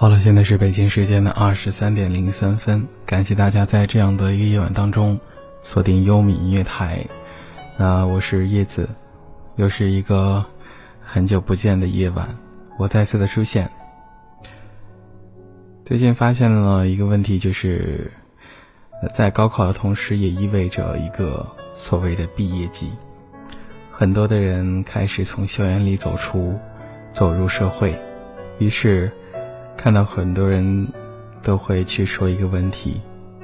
好了，现在是北京时间的二十三点零三分。感谢大家在这样的一个夜晚当中锁定优米音乐台。那我是叶子，又是一个很久不见的夜晚，我再次的出现。最近发现了一个问题，就是在高考的同时，也意味着一个所谓的毕业季。很多的人开始从校园里走出，走入社会，于是。看到很多人都会去说一个问题，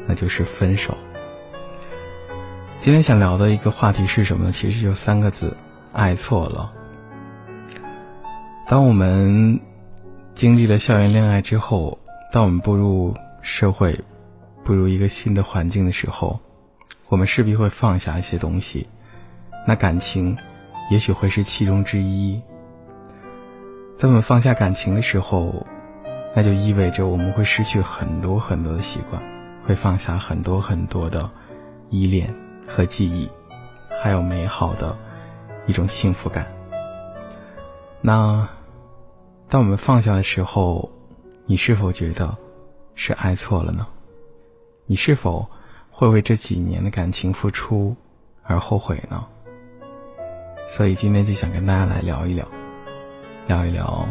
那就是分手。今天想聊的一个话题是什么呢？其实就三个字：爱错了。当我们经历了校园恋爱之后，当我们步入社会，步入一个新的环境的时候，我们势必会放下一些东西。那感情，也许会是其中之一。在我们放下感情的时候。那就意味着我们会失去很多很多的习惯，会放下很多很多的依恋和记忆，还有美好的一种幸福感。那当我们放下的时候，你是否觉得是爱错了呢？你是否会为这几年的感情付出而后悔呢？所以今天就想跟大家来聊一聊，聊一聊。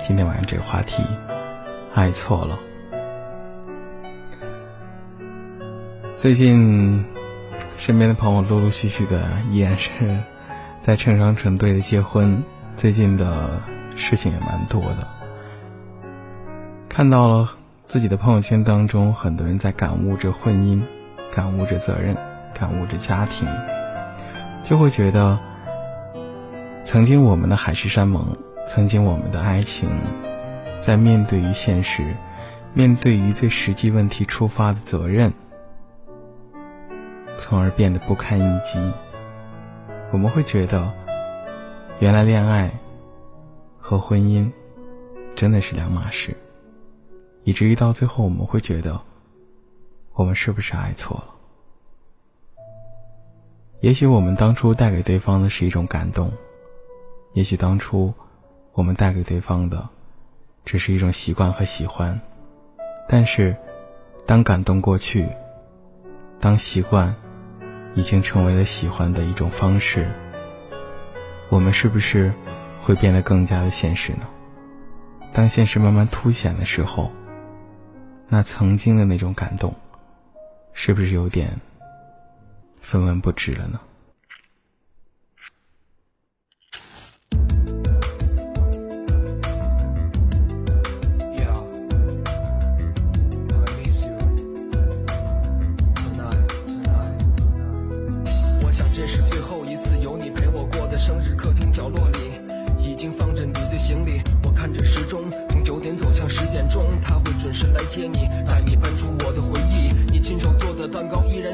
今天晚上这个话题，爱错了。最近身边的朋友陆陆续续的依然是在成双成对的结婚，最近的事情也蛮多的。看到了自己的朋友圈当中，很多人在感悟着婚姻，感悟着责任，感悟着家庭，就会觉得曾经我们的海誓山盟。曾经我们的爱情，在面对于现实，面对于最实际问题出发的责任，从而变得不堪一击。我们会觉得，原来恋爱和婚姻真的是两码事，以至于到最后我们会觉得，我们是不是爱错了？也许我们当初带给对方的是一种感动，也许当初。我们带给对方的，只是一种习惯和喜欢，但是，当感动过去，当习惯已经成为了喜欢的一种方式，我们是不是会变得更加的现实呢？当现实慢慢凸显的时候，那曾经的那种感动，是不是有点分文不值了呢？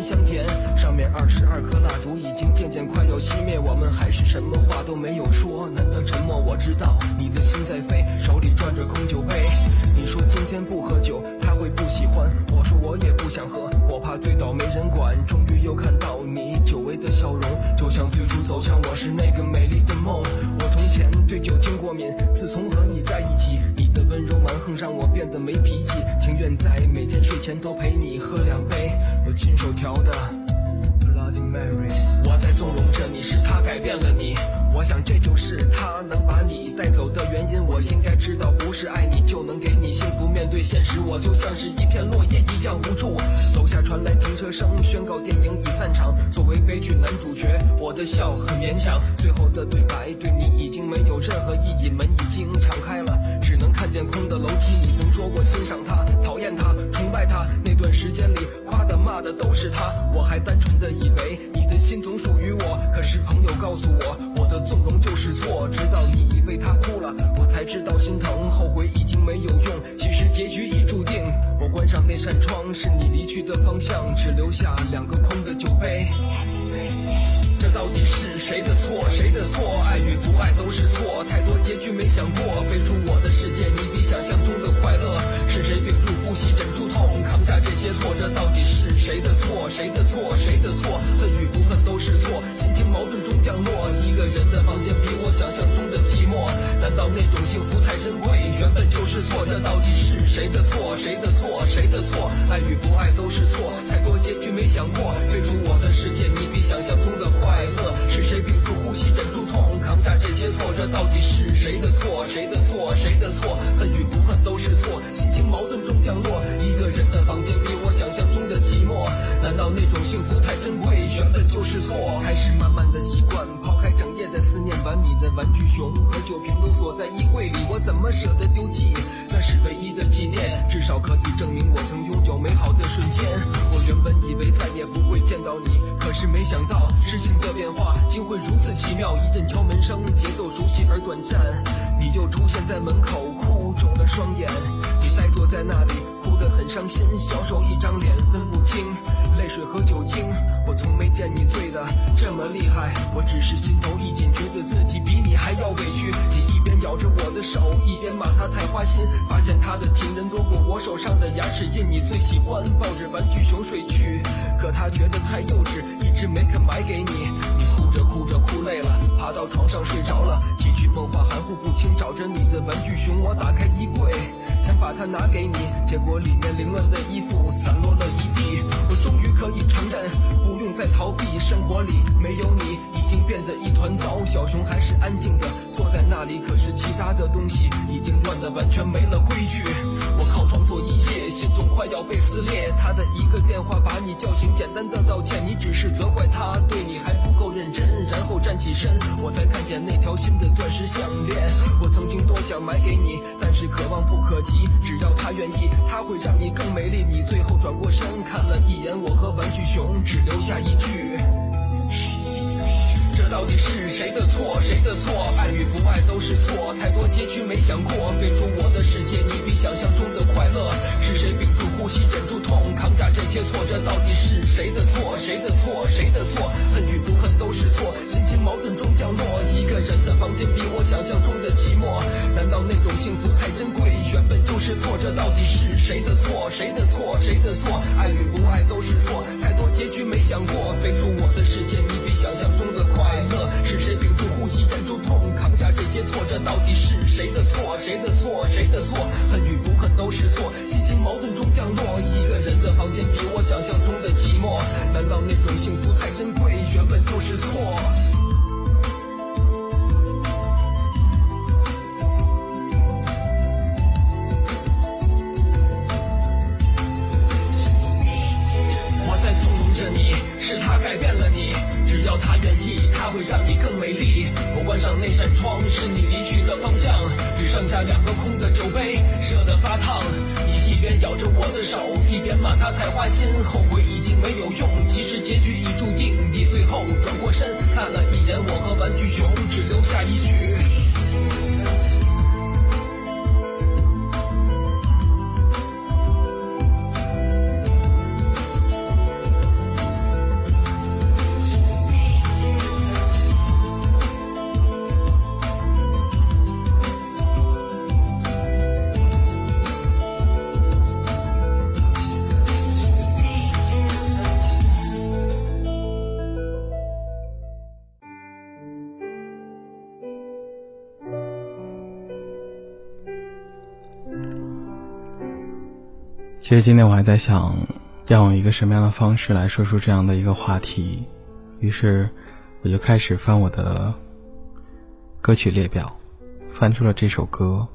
香甜，上面二十二颗蜡烛已经渐渐快要熄灭。我们还是什么话都没有说，难得沉默。我知道你的心在飞，手里转着空酒杯。你说今天不喝酒他会不喜欢，我说我也不想喝，我怕醉倒没人管。终于又看到你久违的笑容，就像最初走向我是那个美丽的梦。我从前对酒精过敏，自从和你在一起。你的温柔蛮横让我变得没脾气，情愿在每天睡前都陪你喝亲手调的。我在纵容着你，是他改变了你。我想这就是他能把你带走的原因。我应该知道，不是爱你就能给你幸福。面对现实，我就像是一片落叶，一将无助。楼下传来停车声，宣告电影已散场。作为悲剧男主角，我的笑很勉强。最后的对白对你已经没有任何意义，门已经敞开了，只能看见空的楼梯。你曾说过欣赏他，讨厌他，崇拜他。那段时间里，夸的骂的都是他。我还单纯的以为你的心总属于我，可是朋友告诉我，我的。纵容就是错，直到你为他哭了，我才知道心疼。后悔已经没有用，其实结局已注定。我关上那扇窗，是你离去的方向，只留下两个空的酒杯。这到底是谁的错？谁的错？爱与不爱都是错。太多结局没想过，飞出我的世界，你比想象中的快乐。错？这到底是谁的错？谁的错？谁的错？恨与不恨都是错，心情矛盾中降落。一个人的房间比我想象中的寂寞。难道那种幸福太珍贵，原本就是。错，这到底是谁的错？谁的错？谁的错？爱与不爱都是错，太多结局没想过。飞出我的世界，你比想象中的快乐。是谁屏住呼吸，忍住痛，扛下这些错？这到底是谁的错？谁的错？谁的错？恨与不恨都是错，心幸福太珍贵，原本就是错？开始慢慢的习惯，抛开整夜在思念玩你的玩具熊和酒瓶都锁在衣柜里，我怎么舍得丢弃？那是唯一的纪念，至少可以证明我曾拥有美好的瞬间。我原本以为再也不会见到你，可是没想到事情的变化竟会如此奇妙。一阵敲门声，节奏熟悉而短暂，你就出现在门口，哭肿了双眼，你呆坐在那里，伤心，小手一张脸，分不清泪水和酒精。我从没见你醉得这么厉害，我只是心头一紧，觉得自己比你还要委屈。你一边咬着我的手，一边骂他太花心，发现他的情人多过我手上的牙齿印。你最喜欢抱着玩具熊睡去，可他觉得太幼稚，一直没肯买给你。你哭着哭着哭累了，爬到床上睡着了，几句梦话含糊不清，找着你的玩具熊，我打开衣柜，想把它拿给你，结果里面凌乱的衣服散落了一地。我终于可以承认，不用再逃避，生活里没有你，已经变得一团糟。小熊还是安静的坐在那里，可是其他的东西已经乱得完全没了规矩。我靠窗坐一夜，心痛快要被撕裂。他的一个电话把你叫醒，简单的道歉，你只是责怪他对你还不认真，然后站起身，我才看见那条新的钻石项链。我曾经多想买给你，但是可望不可及。只要他愿意，他会让你更美丽。你最后转过身看了一眼我和玩具熊，只留下一句。到底是谁的错？谁的错？爱与不爱都是错，太多结局没想过。飞出我的世界，你比想象中的快乐。是谁屏住呼吸，忍住痛，扛下这些挫折到底是谁的错？谁的错？谁的错？恨与不恨都是错，心情矛盾中降落。一个人的房间比我想象中的寂寞。难道那种幸福太珍贵，原本就是错？这到底是谁的错？谁的错？谁的错？爱与不爱都是错，太结局没想过。飞出我的世界，你比想象中的快乐。是谁屏住呼吸，忍住痛，扛下这些挫折到底是谁的错？谁的错？谁的错？恨与不恨都是错，心情矛盾中降落。一个人的房间比我想象中的寂寞。难道那种幸福太珍贵，原本就是错？会让你更美丽。我关上那扇窗，是你离去的方向，只剩下两个空的酒杯，热得发烫。你一边咬着我的手，一边骂他太花心，后悔已经没有用。其实结局已注定，你最后转过身，看了一眼我和玩具熊，只留下一句。其实今天我还在想，要用一个什么样的方式来说出这样的一个话题，于是我就开始翻我的歌曲列表，翻出了这首歌。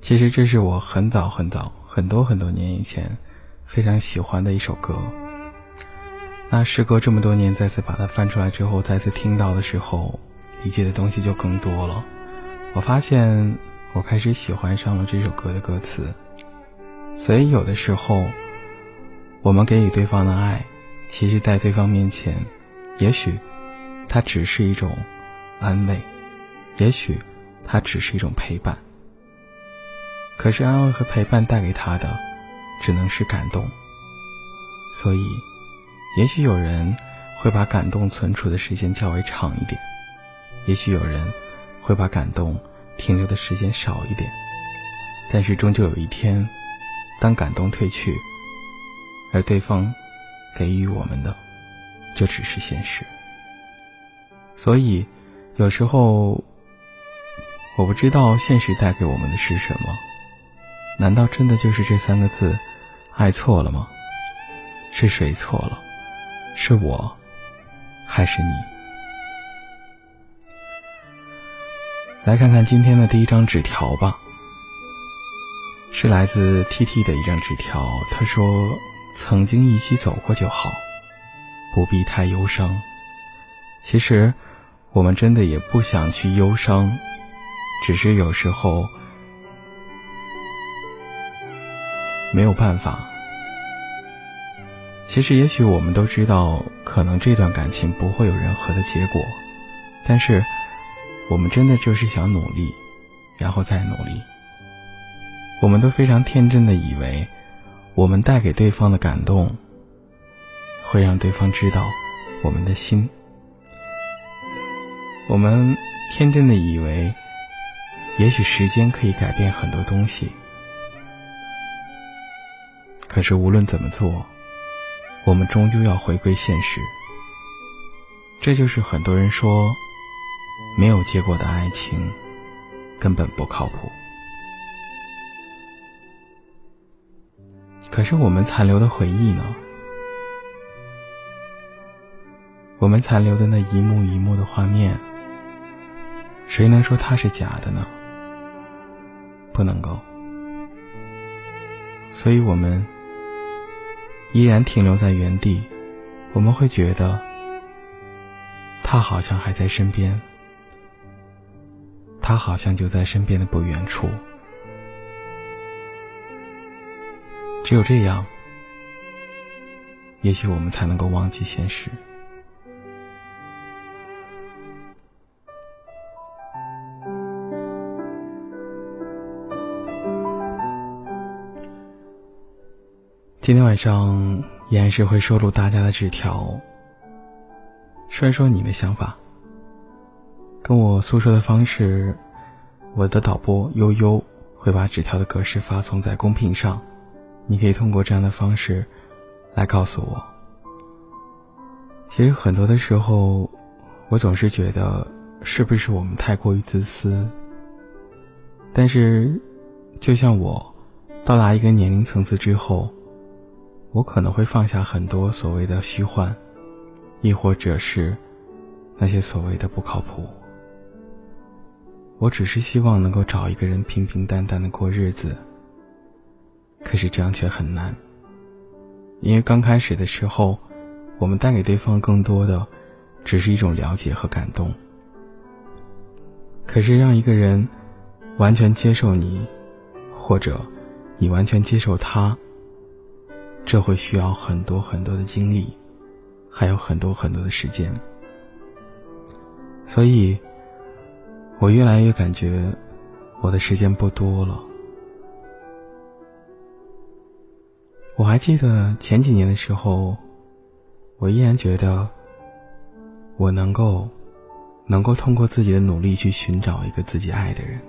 其实这是我很早很早很多很多年以前非常喜欢的一首歌。那时隔这么多年，再次把它翻出来之后，再次听到的时候，理解的东西就更多了。我发现我开始喜欢上了这首歌的歌词。所以，有的时候，我们给予对方的爱，其实，在对方面前，也许，它只是一种安慰，也许，它只是一种陪伴。可是，安慰和陪伴带给他的，只能是感动。所以，也许有人会把感动存储的时间较为长一点，也许有人会把感动停留的时间少一点，但是，终究有一天。当感动褪去，而对方给予我们的就只是现实。所以，有时候我不知道现实带给我们的是什么，难道真的就是这三个字，爱错了吗？是谁错了？是我，还是你？来看看今天的第一张纸条吧，是来自 T T 的一张纸条。他说：“曾经一起走过就好，不必太忧伤。其实，我们真的也不想去忧伤，只是有时候没有办法。”其实，也许我们都知道，可能这段感情不会有任何的结果，但是，我们真的就是想努力，然后再努力。我们都非常天真的以为，我们带给对方的感动，会让对方知道我们的心。我们天真的以为，也许时间可以改变很多东西。可是，无论怎么做。我们终究要回归现实，这就是很多人说没有结果的爱情根本不靠谱。可是我们残留的回忆呢？我们残留的那一幕一幕的画面，谁能说它是假的呢？不能够。所以我们。依然停留在原地，我们会觉得他好像还在身边，他好像就在身边的不远处。只有这样，也许我们才能够忘记现实。今天晚上依然是会收录大家的纸条，说一说你的想法。跟我诉说的方式，我的导播悠悠会把纸条的格式发送在公屏上，你可以通过这样的方式来告诉我。其实很多的时候，我总是觉得是不是我们太过于自私？但是，就像我到达一个年龄层次之后。我可能会放下很多所谓的虚幻，亦或者是那些所谓的不靠谱。我只是希望能够找一个人平平淡淡的过日子。可是这样却很难，因为刚开始的时候，我们带给对方更多的只是一种了解和感动。可是让一个人完全接受你，或者你完全接受他。这会需要很多很多的精力，还有很多很多的时间，所以，我越来越感觉我的时间不多了。我还记得前几年的时候，我依然觉得我能够，能够通过自己的努力去寻找一个自己爱的人。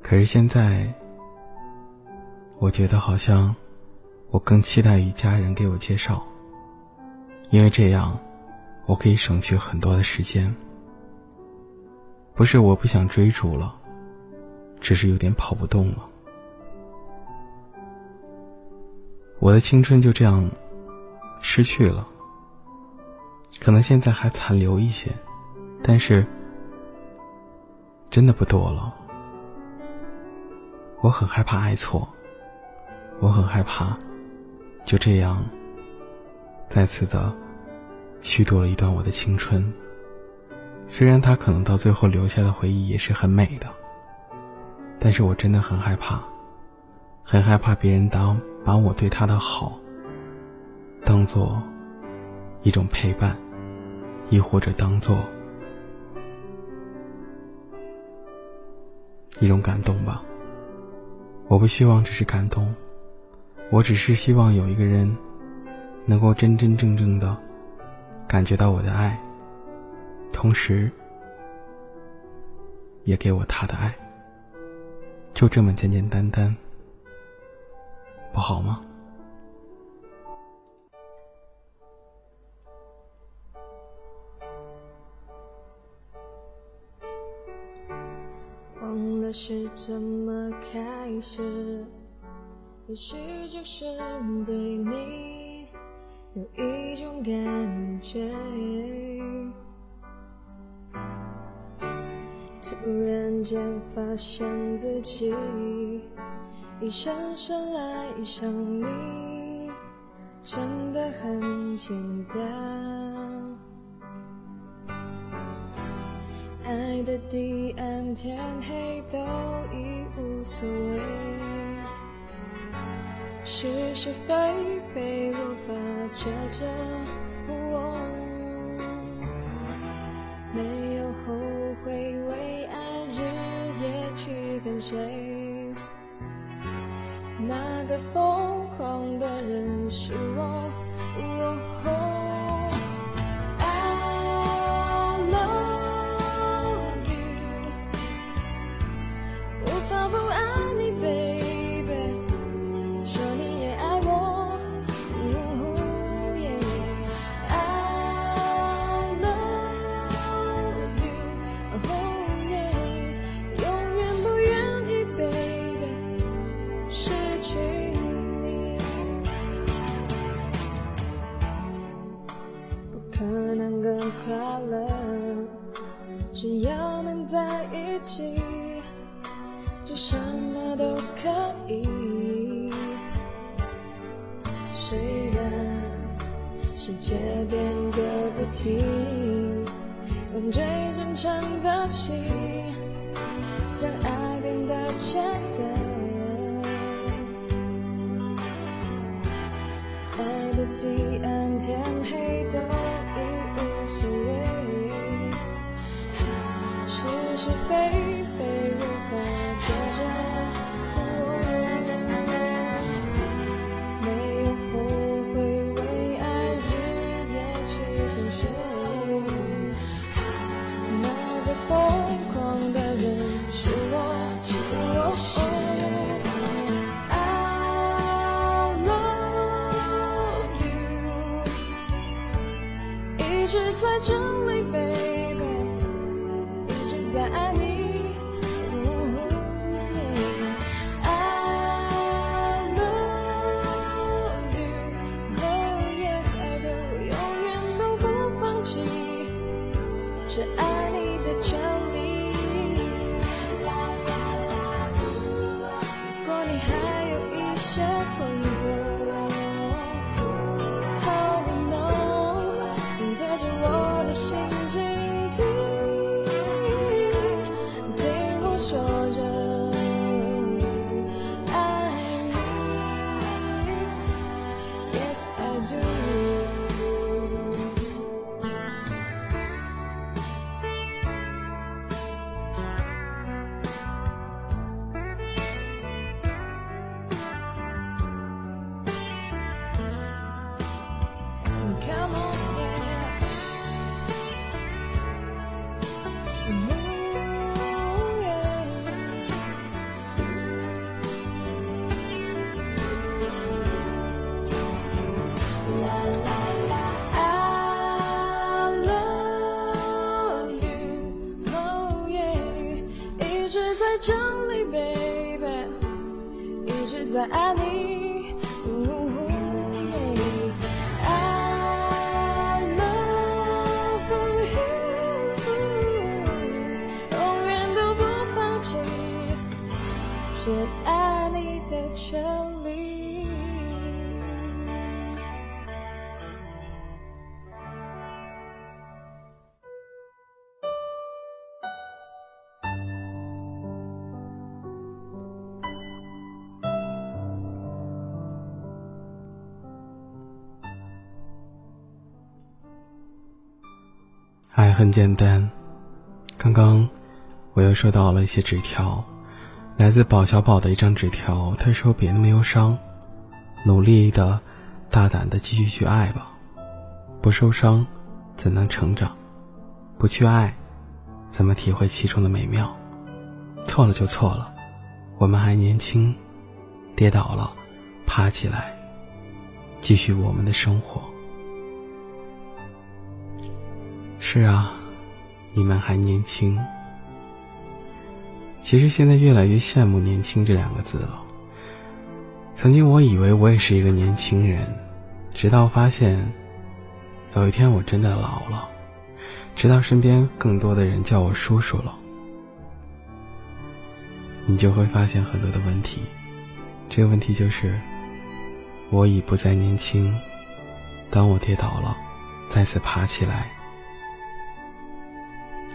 可是现在，我觉得好像。我更期待与家人给我介绍，因为这样，我可以省去很多的时间。不是我不想追逐了，只是有点跑不动了。我的青春就这样失去了，可能现在还残留一些，但是真的不多了。我很害怕爱错，我很害怕。就这样，再次的虚度了一段我的青春。虽然他可能到最后留下的回忆也是很美的，但是我真的很害怕，很害怕别人当把我对他的好当做一种陪伴，亦或者当做一种感动吧。我不希望只是感动。我只是希望有一个人，能够真真正正的感觉到我的爱，同时也给我他的爱，就这么简简单单，不好吗？忘了。是怎么开始？也许就是对你有一种感觉，突然间发现自己已深深爱上你，真的很简单。爱的地暗天黑都已无所谓，是是非非无法抉择。没有后悔，为爱日夜去跟随。那个疯狂的人是我。是爱你的权利。爱很简单。刚刚我又收到了一些纸条，来自宝小宝的一张纸条。他说：“别那么忧伤，努力的、大胆的继续去爱吧。不受伤，怎能成长？不去爱，怎么体会其中的美妙？错了就错了，我们还年轻，跌倒了，爬起来，继续我们的生活。”是啊，你们还年轻。其实现在越来越羡慕“年轻”这两个字了。曾经我以为我也是一个年轻人，直到发现，有一天我真的老了，直到身边更多的人叫我叔叔了，你就会发现很多的问题。这个问题就是，我已不再年轻。当我跌倒了，再次爬起来，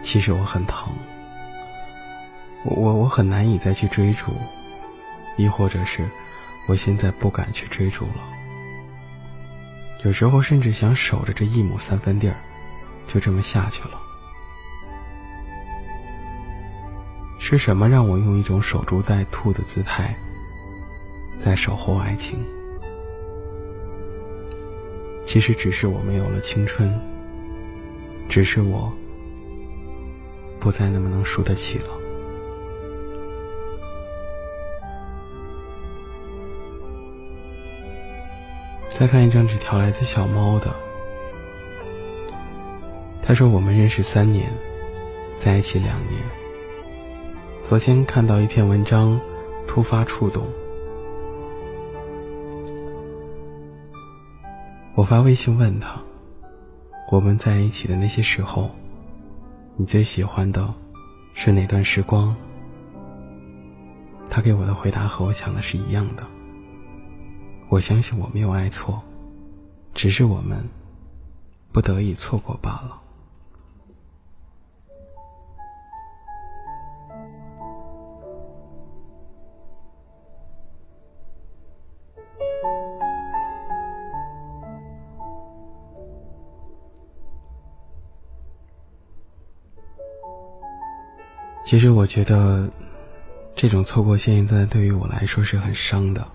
其实我很疼。我我我很难以再去追逐，亦或者是，我现在不敢去追逐了。有时候甚至想守着这一亩三分地儿，就这么下去了。是什么让我用一种守株待兔的姿态，在守候爱情？其实只是我没有了青春，只是我不再那么能输得起了。再看一张纸条，来自小猫的。他说：“我们认识三年，在一起两年。昨天看到一篇文章，突发触动。我发微信问他：我们在一起的那些时候，你最喜欢的是哪段时光？他给我的回答和我想的是一样的。”我相信我没有爱错，只是我们不得已错过罢了。其实我觉得，这种错过现在对于我来说是很伤的。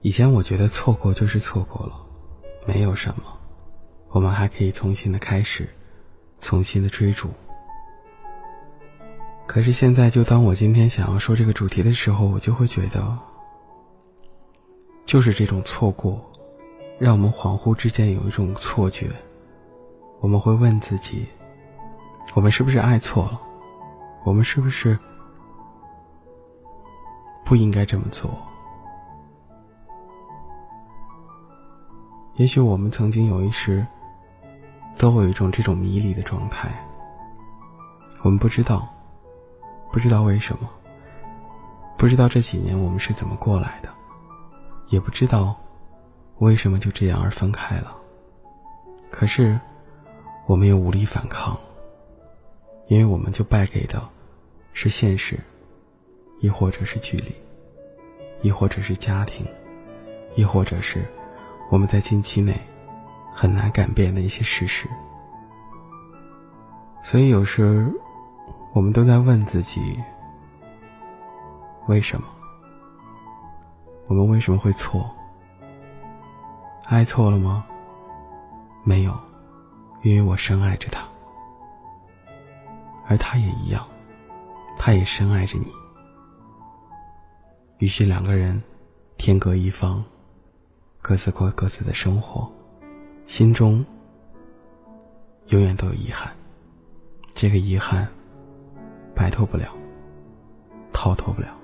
以前我觉得错过就是错过了，没有什么，我们还可以重新的开始，重新的追逐。可是现在，就当我今天想要说这个主题的时候，我就会觉得，就是这种错过，让我们恍惚之间有一种错觉，我们会问自己，我们是不是爱错了？我们是不是不应该这么做？也许我们曾经有一时，都会有一种这种迷离的状态。我们不知道，不知道为什么，不知道这几年我们是怎么过来的，也不知道为什么就这样而分开了。可是，我们又无力反抗，因为我们就败给的，是现实，亦或者是距离，亦或者是家庭，亦或者是。我们在近期内很难改变的一些事实，所以有时我们都在问自己：为什么？我们为什么会错？爱错了吗？没有，因为我深爱着他，而他也一样，他也深爱着你。于是两个人天各一方。各自过各自的生活，心中永远都有遗憾。这个遗憾摆脱不了，逃脱不了。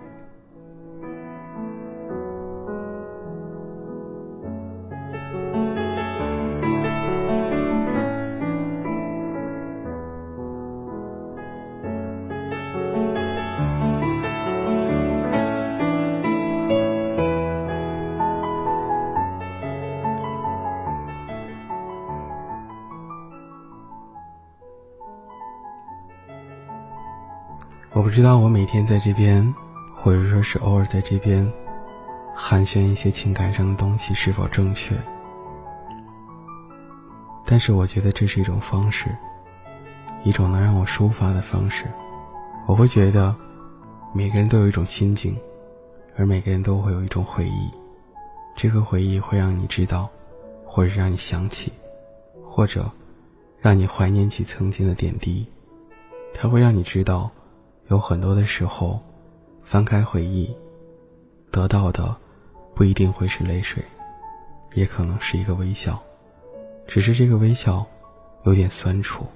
我不知道我每天在这边，或者说是偶尔在这边寒暄一些情感上的东西是否正确，但是我觉得这是一种方式，一种能让我抒发的方式。我会觉得每个人都有一种心境，而每个人都会有一种回忆，这个回忆会让你知道，或者让你想起，或者让你怀念起曾经的点滴，它会让你知道。有很多的时候翻开回忆得到的不一定会是泪水也可能是一个微笑。只是这个微笑有点酸楚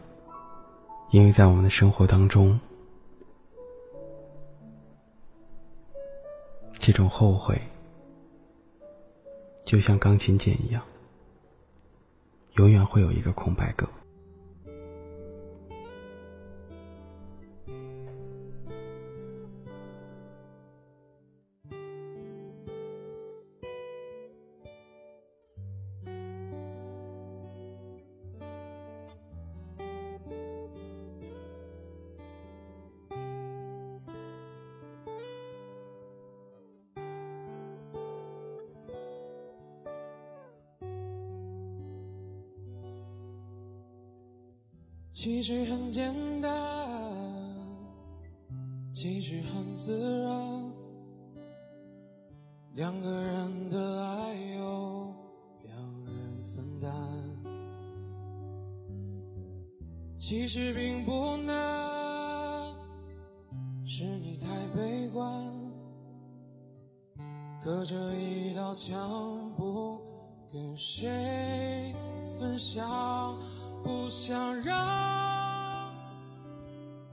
因为在我们的生活当中这种后悔就像钢琴键一样永远会有一个空白格。隔着一道墙，不跟谁分享。不想让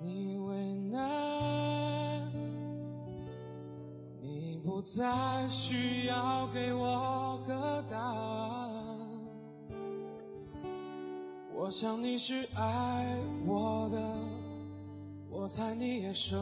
你为难，你不再需要给我个答案。我想你是爱我的，我猜你也舍，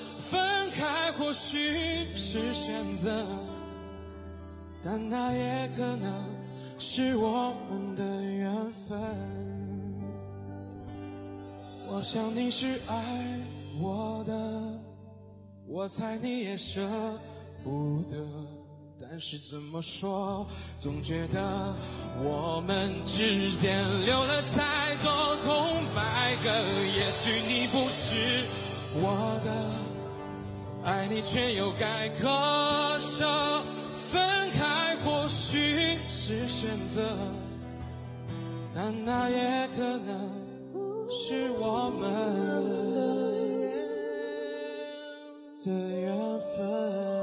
开或许是选择，但那也可能是我们的缘分。我想你是爱我的，我猜你也舍不得，但是怎么说，总觉得我们之间留了太多空白格。也许你不是我的。爱你却又该割舍，分开或许是选择，但那也可能是我们的缘分。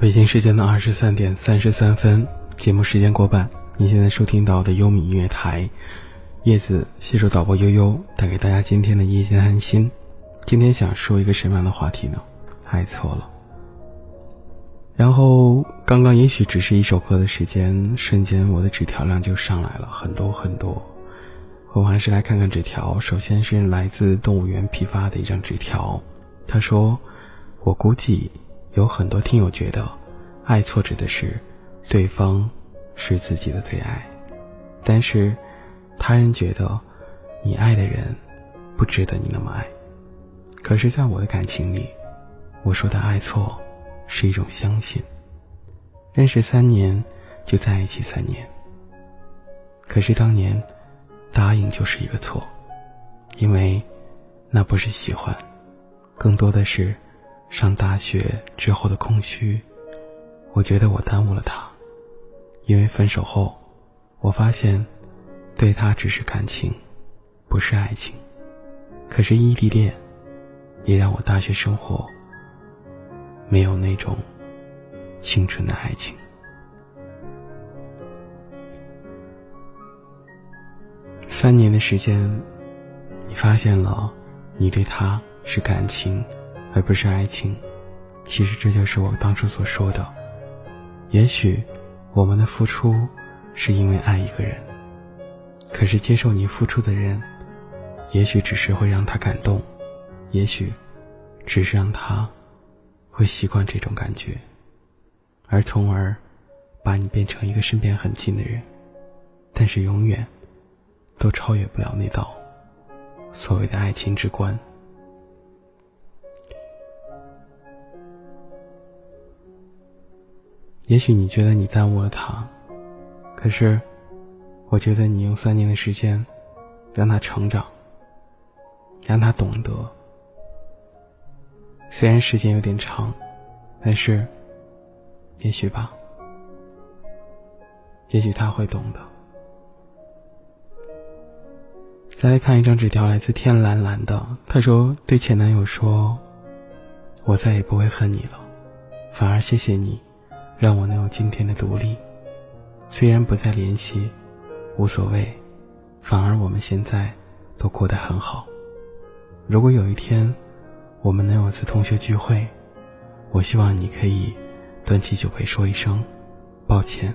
北京时间的二十三点三十三分，节目时间过半。你现在收听到的优米音乐台，叶子携手导播悠悠带给大家今天的夜间安心。今天想说一个什么样的话题呢？爱错了。然后刚刚也许只是一首歌的时间，瞬间我的纸条量就上来了很多很多。我们还是来看看纸条。首先是来自动物园批发的一张纸条，他说：“我估计有很多听友觉得，爱错指的是对方是自己的最爱，但是他人觉得你爱的人不值得你那么爱。可是，在我的感情里，我说的爱错是一种相信。认识三年就在一起三年，可是当年。”答应就是一个错，因为那不是喜欢，更多的是上大学之后的空虚。我觉得我耽误了他，因为分手后，我发现对他只是感情，不是爱情。可是异地恋也让我大学生活没有那种青春的爱情。三年的时间，你发现了，你对他是感情，而不是爱情。其实这就是我当初所说的。也许我们的付出是因为爱一个人，可是接受你付出的人，也许只是会让他感动，也许只是让他会习惯这种感觉，而从而把你变成一个身边很近的人，但是永远。都超越不了那道所谓的爱情之关。也许你觉得你耽误了他，可是，我觉得你用三年的时间，让他成长，让他懂得。虽然时间有点长，但是，也许吧，也许他会懂的。再来看一张纸条，来自天蓝蓝的。他说：“对前男友说，我再也不会恨你了，反而谢谢你，让我能有今天的独立。虽然不再联系，无所谓，反而我们现在都过得很好。如果有一天，我们能有次同学聚会，我希望你可以端起酒杯说一声抱歉。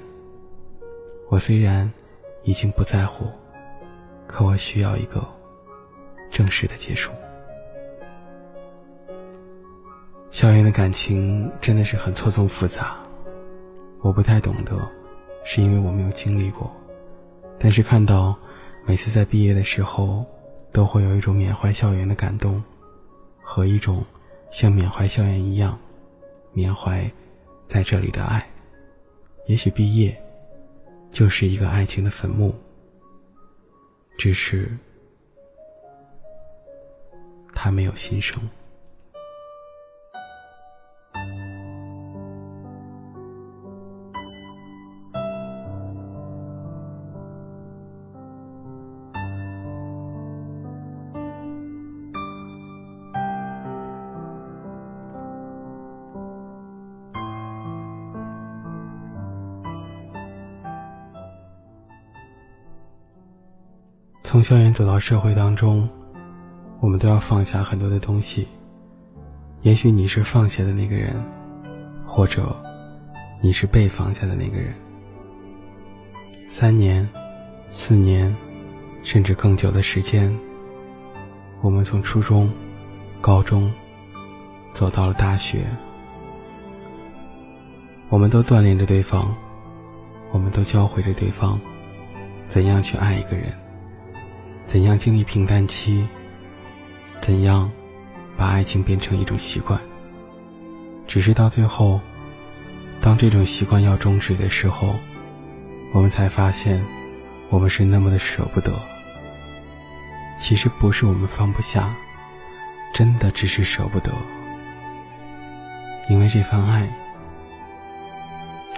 我虽然已经不在乎。”可我需要一个正式的结束。校园的感情真的是很错综复杂，我不太懂得，是因为我没有经历过。但是看到每次在毕业的时候，都会有一种缅怀校园的感动，和一种像缅怀校园一样缅怀在这里的爱。也许毕业就是一个爱情的坟墓。只是，他没有新生。从校园走到社会当中，我们都要放下很多的东西。也许你是放下的那个人，或者你是被放下的那个人。三年、四年，甚至更久的时间，我们从初中、高中走到了大学，我们都锻炼着对方，我们都教会着对方怎样去爱一个人。怎样经历平淡期？怎样把爱情变成一种习惯？只是到最后，当这种习惯要终止的时候，我们才发现，我们是那么的舍不得。其实不是我们放不下，真的只是舍不得，因为这份爱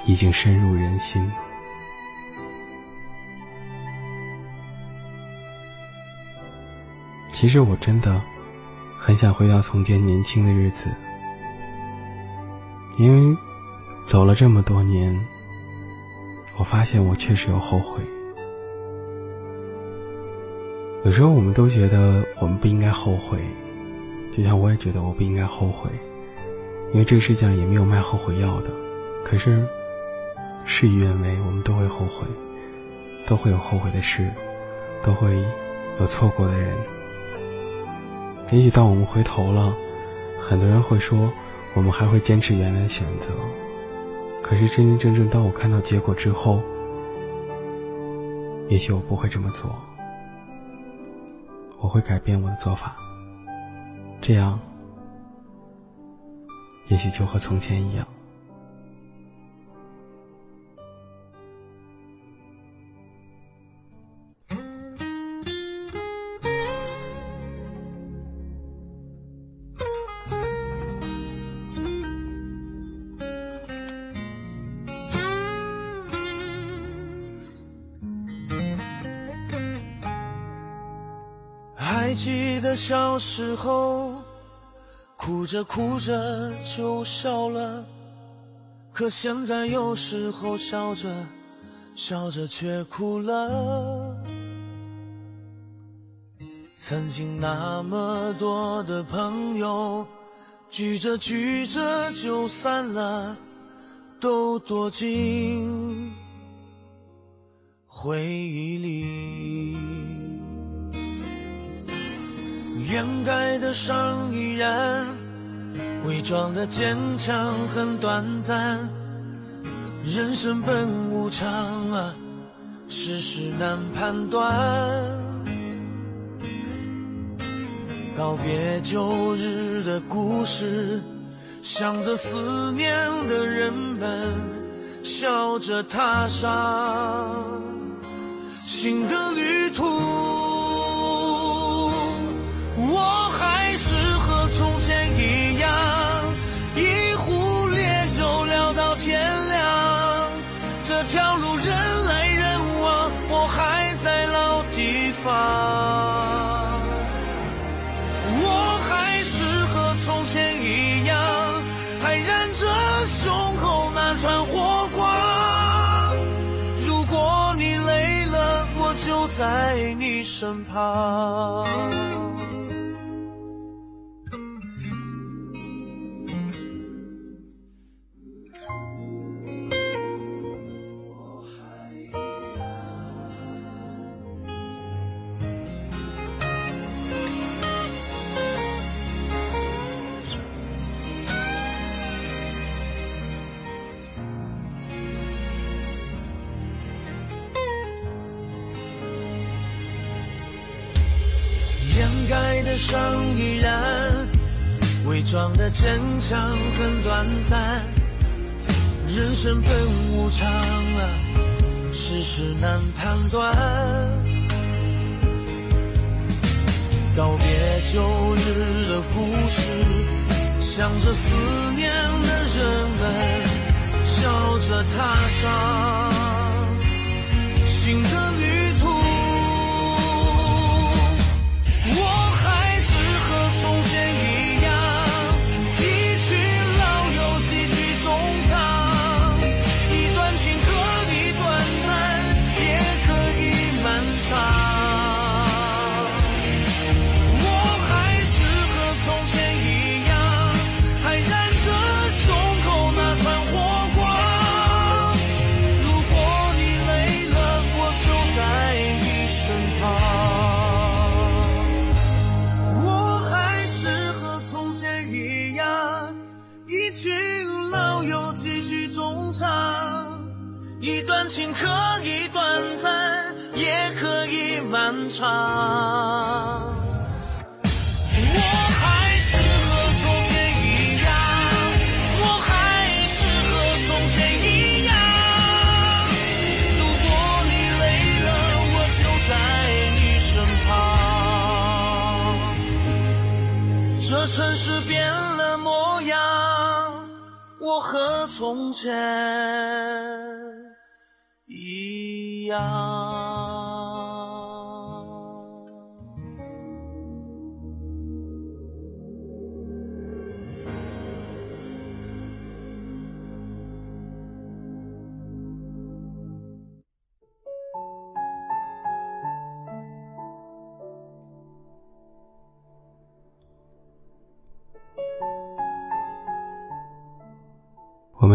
已经深入人心。其实我真的很想回到从前年轻的日子，因为走了这么多年，我发现我确实有后悔。有时候我们都觉得我们不应该后悔，就像我也觉得我不应该后悔，因为这个世界上也没有卖后悔药的。可是事与愿违，我们都会后悔，都会有后悔的事，都会有错过的人。也许当我们回头了，很多人会说我们还会坚持原来的选择。可是真真正正当我看到结果之后，也许我不会这么做，我会改变我的做法。这样，也许就和从前一样。时候，哭着哭着就笑了，可现在有时候笑着笑着却哭了。曾经那么多的朋友，聚着聚着就散了，都躲进回忆里。掩盖的伤依然，伪装的坚强很短暂。人生本无常啊，世事难判断。告别旧日的故事，想着思念的人们，笑着踏上新的旅途。我还是和从前一样，一壶烈酒聊到天亮。这条路人来人往，我还在老地方。我还是和从前一样，还燃着胸口那团火光。如果你累了，我就在你身旁。盖的伤依然，伪装的坚强很短暂。人生本无常啊，世事难判断。告别旧日的故事，想着思念的人们，笑着踏上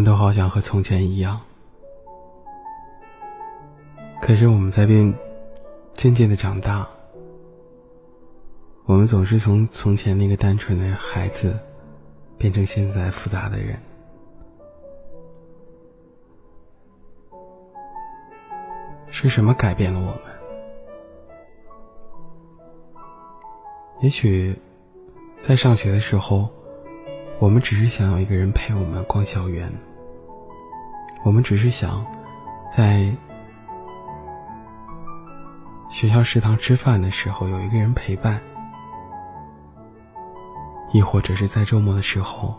们都好想和从前一样，可是我们在变，渐渐的长大，我们总是从从前那个单纯的孩子，变成现在复杂的人。是什么改变了我们？也许，在上学的时候，我们只是想要一个人陪我们逛校园。我们只是想，在学校食堂吃饭的时候有一个人陪伴，亦或者是在周末的时候，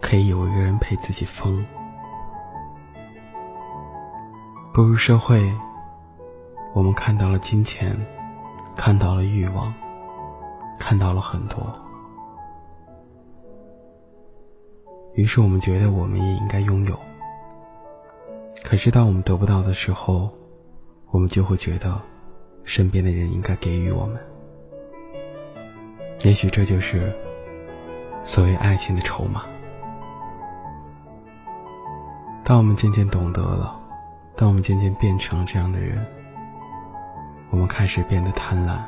可以有一个人陪自己疯。步入社会。我们看到了金钱，看到了欲望，看到了很多。于是我们觉得我们也应该拥有。可是当我们得不到的时候，我们就会觉得身边的人应该给予我们。也许这就是所谓爱情的筹码。当我们渐渐懂得了，当我们渐渐变成了这样的人。我们开始变得贪婪，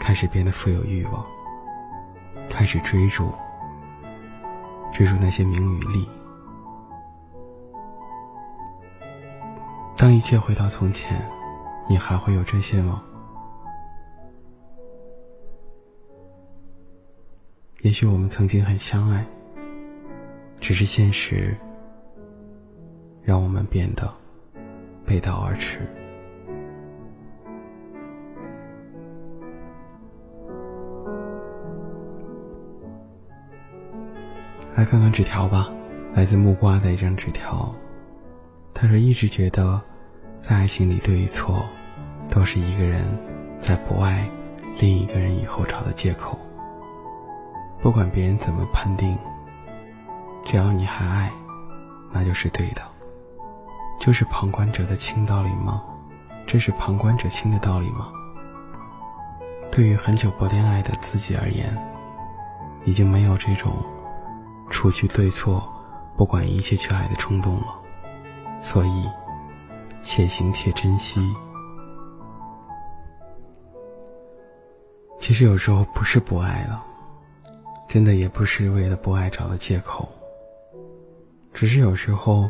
开始变得富有欲望，开始追逐，追逐那些名与利。当一切回到从前，你还会有这些吗？也许我们曾经很相爱，只是现实让我们变得背道而驰。来看看纸条吧，来自木瓜的一张纸条。他说：“一直觉得，在爱情里对与错，都是一个人在不爱另一个人以后找的借口。不管别人怎么判定，只要你还爱，那就是对的。就是旁观者的清道理吗？这是旁观者清的道理吗？对于很久不恋爱的自己而言，已经没有这种。”除去对错，不管一切去爱的冲动了，所以，且行且珍惜。其实有时候不是不爱了，真的也不是为了不爱找的借口。只是有时候，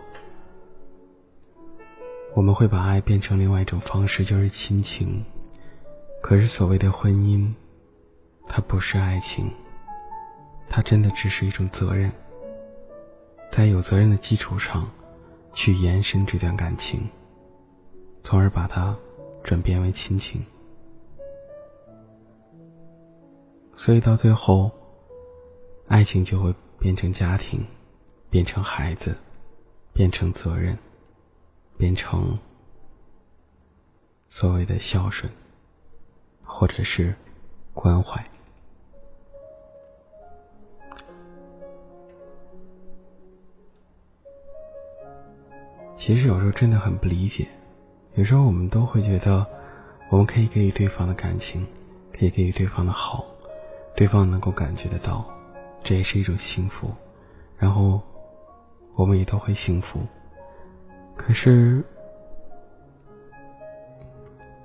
我们会把爱变成另外一种方式，就是亲情。可是所谓的婚姻，它不是爱情。它真的只是一种责任，在有责任的基础上，去延伸这段感情，从而把它转变为亲情。所以到最后，爱情就会变成家庭，变成孩子，变成责任，变成所谓的孝顺，或者是关怀。其实有时候真的很不理解，有时候我们都会觉得，我们可以给予对方的感情，可以给予对方的好，对方能够感觉得到，这也是一种幸福，然后我们也都会幸福。可是，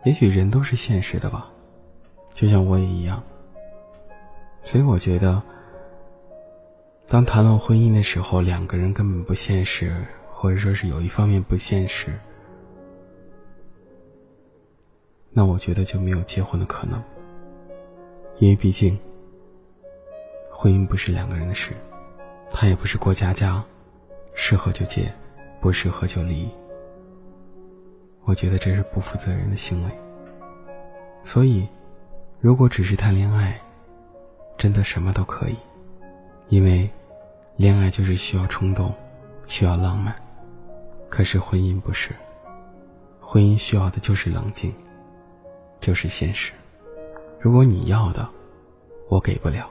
也许人都是现实的吧，就像我也一样。所以我觉得，当谈论婚姻的时候，两个人根本不现实。或者说是有一方面不现实，那我觉得就没有结婚的可能，因为毕竟婚姻不是两个人的事，它也不是过家家，适合就结，不适合就离。我觉得这是不负责任的行为。所以，如果只是谈恋爱，真的什么都可以，因为恋爱就是需要冲动，需要浪漫。可是婚姻不是，婚姻需要的就是冷静，就是现实。如果你要的，我给不了，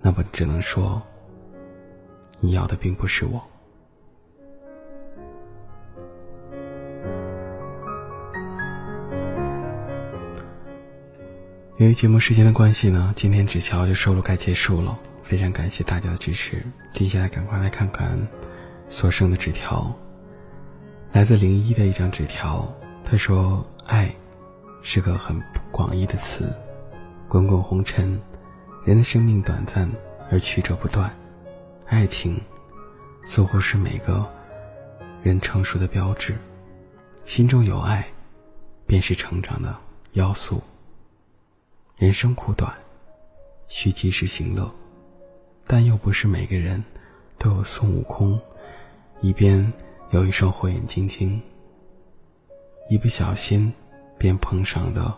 那么只能说，你要的并不是我。由于节目时间的关系呢，今天纸条就收录该结束了。非常感谢大家的支持，接下来赶快来看看所剩的纸条。来自零一的一张纸条，他说：“爱，是个很广义的词，滚滚红尘，人的生命短暂而曲折不断，爱情似乎是每个人成熟的标志。心中有爱，便是成长的要素。人生苦短，需及时行乐，但又不是每个人都有孙悟空，一边有一双火眼金睛，一不小心便碰上的，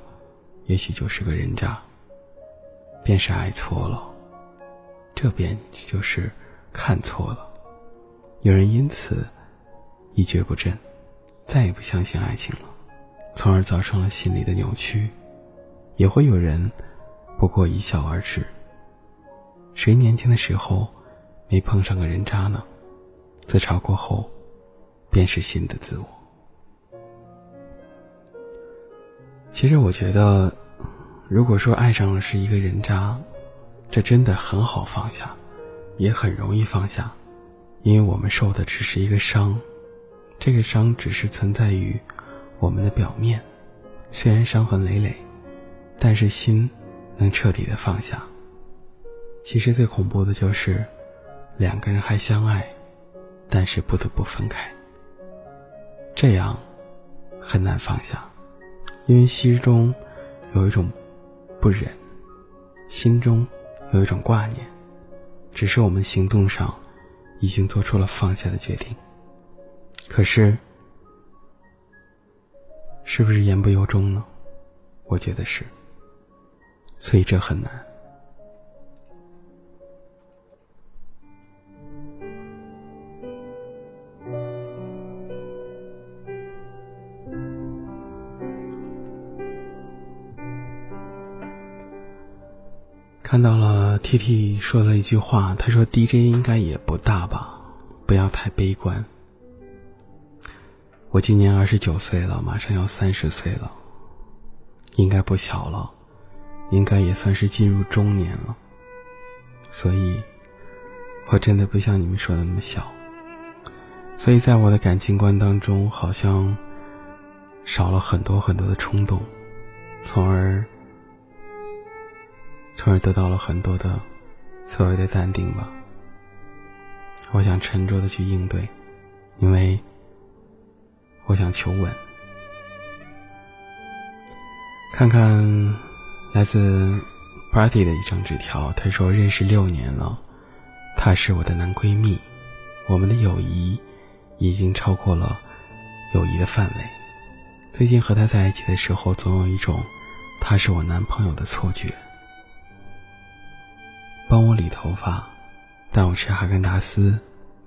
也许就是个人渣。便是爱错了，这便就是看错了。有人因此一蹶不振，再也不相信爱情了，从而造成了心理的扭曲。也会有人不过一笑而止。谁年轻的时候没碰上个人渣呢？自嘲过后，便是新的自我。其实我觉得。如果说爱上了是一个人渣，这真的很好放下，也很容易放下，因为我们受的只是一个伤，这个伤只是存在于我们的表面，虽然伤痕累累，但是心能彻底的放下。其实最恐怖的就是两个人还相爱，但是不得不分开，这样很难放下，因为心中有一种。不忍，心中有一种挂念，只是我们行动上已经做出了放下的决定。可是，是不是言不由衷呢？我觉得是，所以这很难。看到了 T T 说了一句话，他说 D J 应该也不大吧，不要太悲观。我今年二十九岁了，马上要三十岁了，应该不小了，应该也算是进入中年了。所以，我真的不像你们说的那么小。所以在我的感情观当中，好像少了很多很多的冲动，从而。从而得到了很多的所谓的淡定吧。我想沉着的去应对，因为我想求稳。看看来自 Party 的一张纸条，他说认识六年了，她是我的男闺蜜，我们的友谊已经超过了友谊的范围。最近和他在一起的时候，总有一种他是我男朋友的错觉。帮我理头发，带我吃哈根达斯，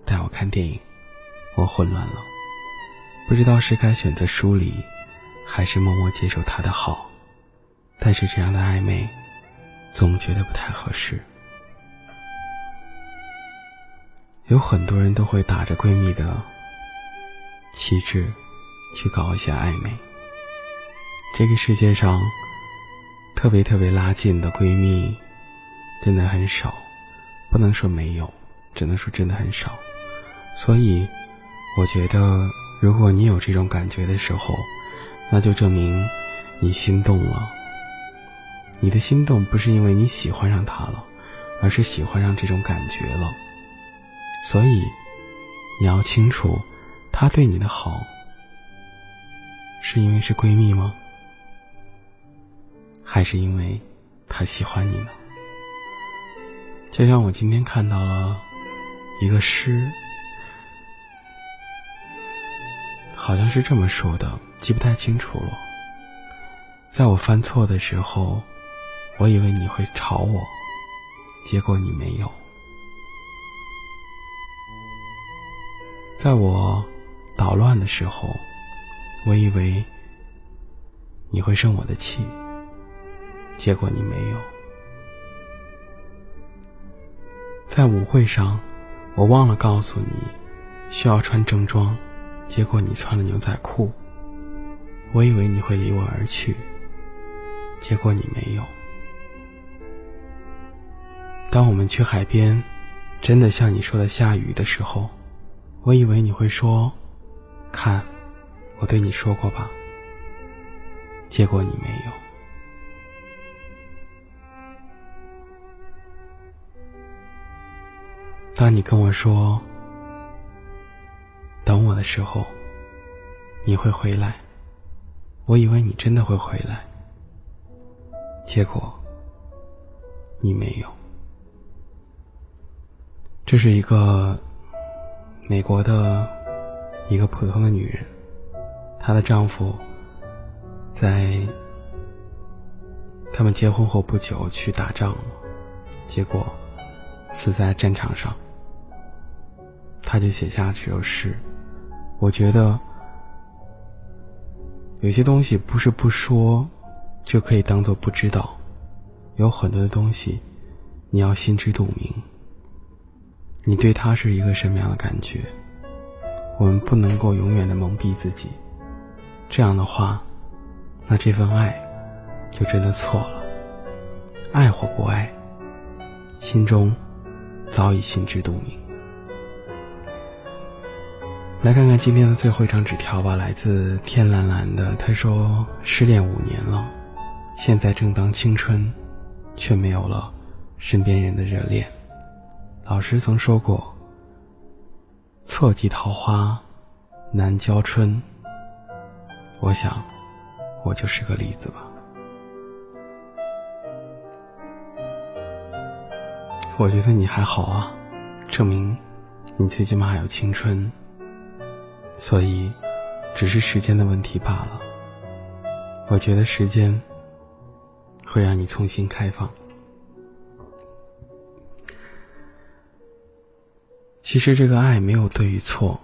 带我看电影，我混乱了，不知道是该选择疏离，还是默默接受他的好。但是这样的暧昧，总觉得不太合适。有很多人都会打着闺蜜的旗帜，去搞一些暧昧。这个世界上，特别特别拉近的闺蜜。真的很少，不能说没有，只能说真的很少。所以，我觉得，如果你有这种感觉的时候，那就证明你心动了。你的心动不是因为你喜欢上他了，而是喜欢上这种感觉了。所以，你要清楚，他对你的好，是因为是闺蜜吗？还是因为他喜欢你呢？就像我今天看到了一个诗，好像是这么说的，记不太清楚了。在我犯错的时候，我以为你会吵我，结果你没有；在我捣乱的时候，我以为你会生我的气，结果你没有。在舞会上，我忘了告诉你，需要穿正装，结果你穿了牛仔裤。我以为你会离我而去，结果你没有。当我们去海边，真的像你说的下雨的时候，我以为你会说：“看，我对你说过吧。”结果你没有。当你跟我说等我的时候，你会回来，我以为你真的会回来，结果你没有。这是一个美国的一个普通的女人，她的丈夫在他们结婚后不久去打仗了，结果死在战场上。他就写下了这首诗。我觉得有些东西不是不说就可以当做不知道，有很多的东西你要心知肚明。你对他是一个什么样的感觉？我们不能够永远的蒙蔽自己，这样的话，那这份爱就真的错了。爱或不爱，心中早已心知肚明。来看看今天的最后一张纸条吧，来自天蓝蓝的。他说：“失恋五年了，现在正当青春，却没有了身边人的热恋。”老师曾说过：“错季桃花难交春。”我想，我就是个例子吧。我觉得你还好啊，证明你最起码还有青春。所以，只是时间的问题罢了。我觉得时间会让你重新开放。其实这个爱没有对与错，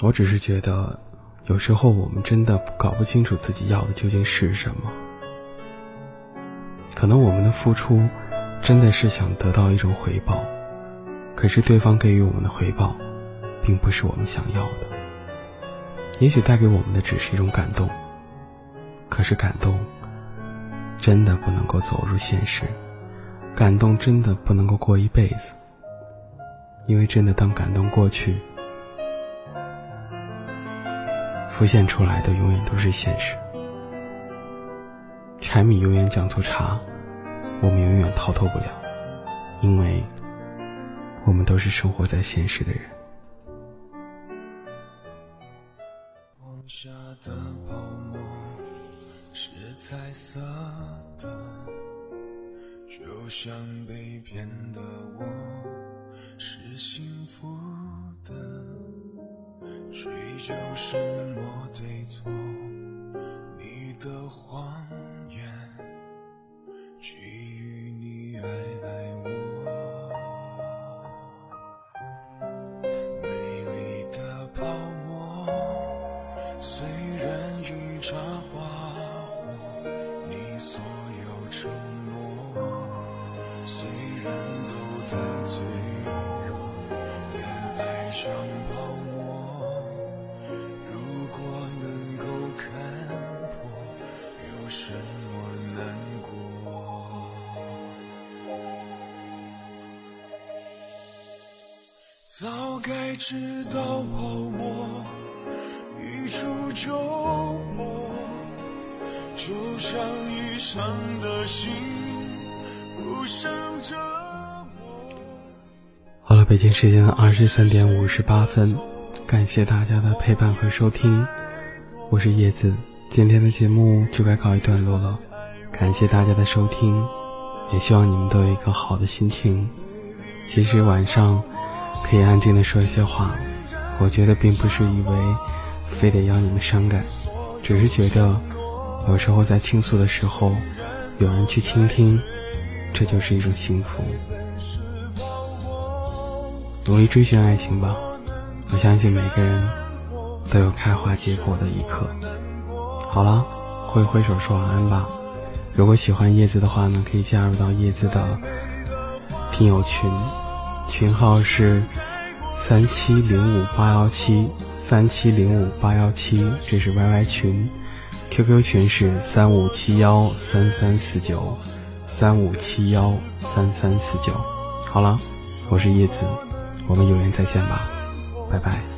我只是觉得，有时候我们真的搞不清楚自己要的究竟是什么。可能我们的付出，真的是想得到一种回报，可是对方给予我们的回报，并不是我们想要的。也许带给我们的只是一种感动，可是感动，真的不能够走入现实，感动真的不能够过一辈子。因为真的，当感动过去，浮现出来的永远都是现实。柴米油盐酱醋茶，我们永远逃脱不了，因为我们都是生活在现实的人。彩色的，就像被骗的我。是幸福的，追究什么对错？你的谎言，给予你爱该知道泡沫一触就破，就像已伤的心，不想这。好了，北京时间的二十三点五十八分，感谢大家的陪伴和收听，我是叶子，今天的节目就该告一段落了，感谢大家的收听，也希望你们都有一个好的心情。其实晚上可以安静的说一些话，我觉得并不是以为非得要你们伤感，只是觉得有时候在倾诉的时候，有人去倾听，这就是一种幸福。努力追寻爱情吧，我相信每个人都有开花结果的一刻。好了，挥挥手说晚安吧。如果喜欢叶子的话呢，可以加入到叶子的听友群，群号是三七零五八幺七三七零五八幺七，这是 YY 群。QQ 群是三五七幺三三四九三五七幺三三四九。好了，我是叶子。我们有缘再见吧，拜拜。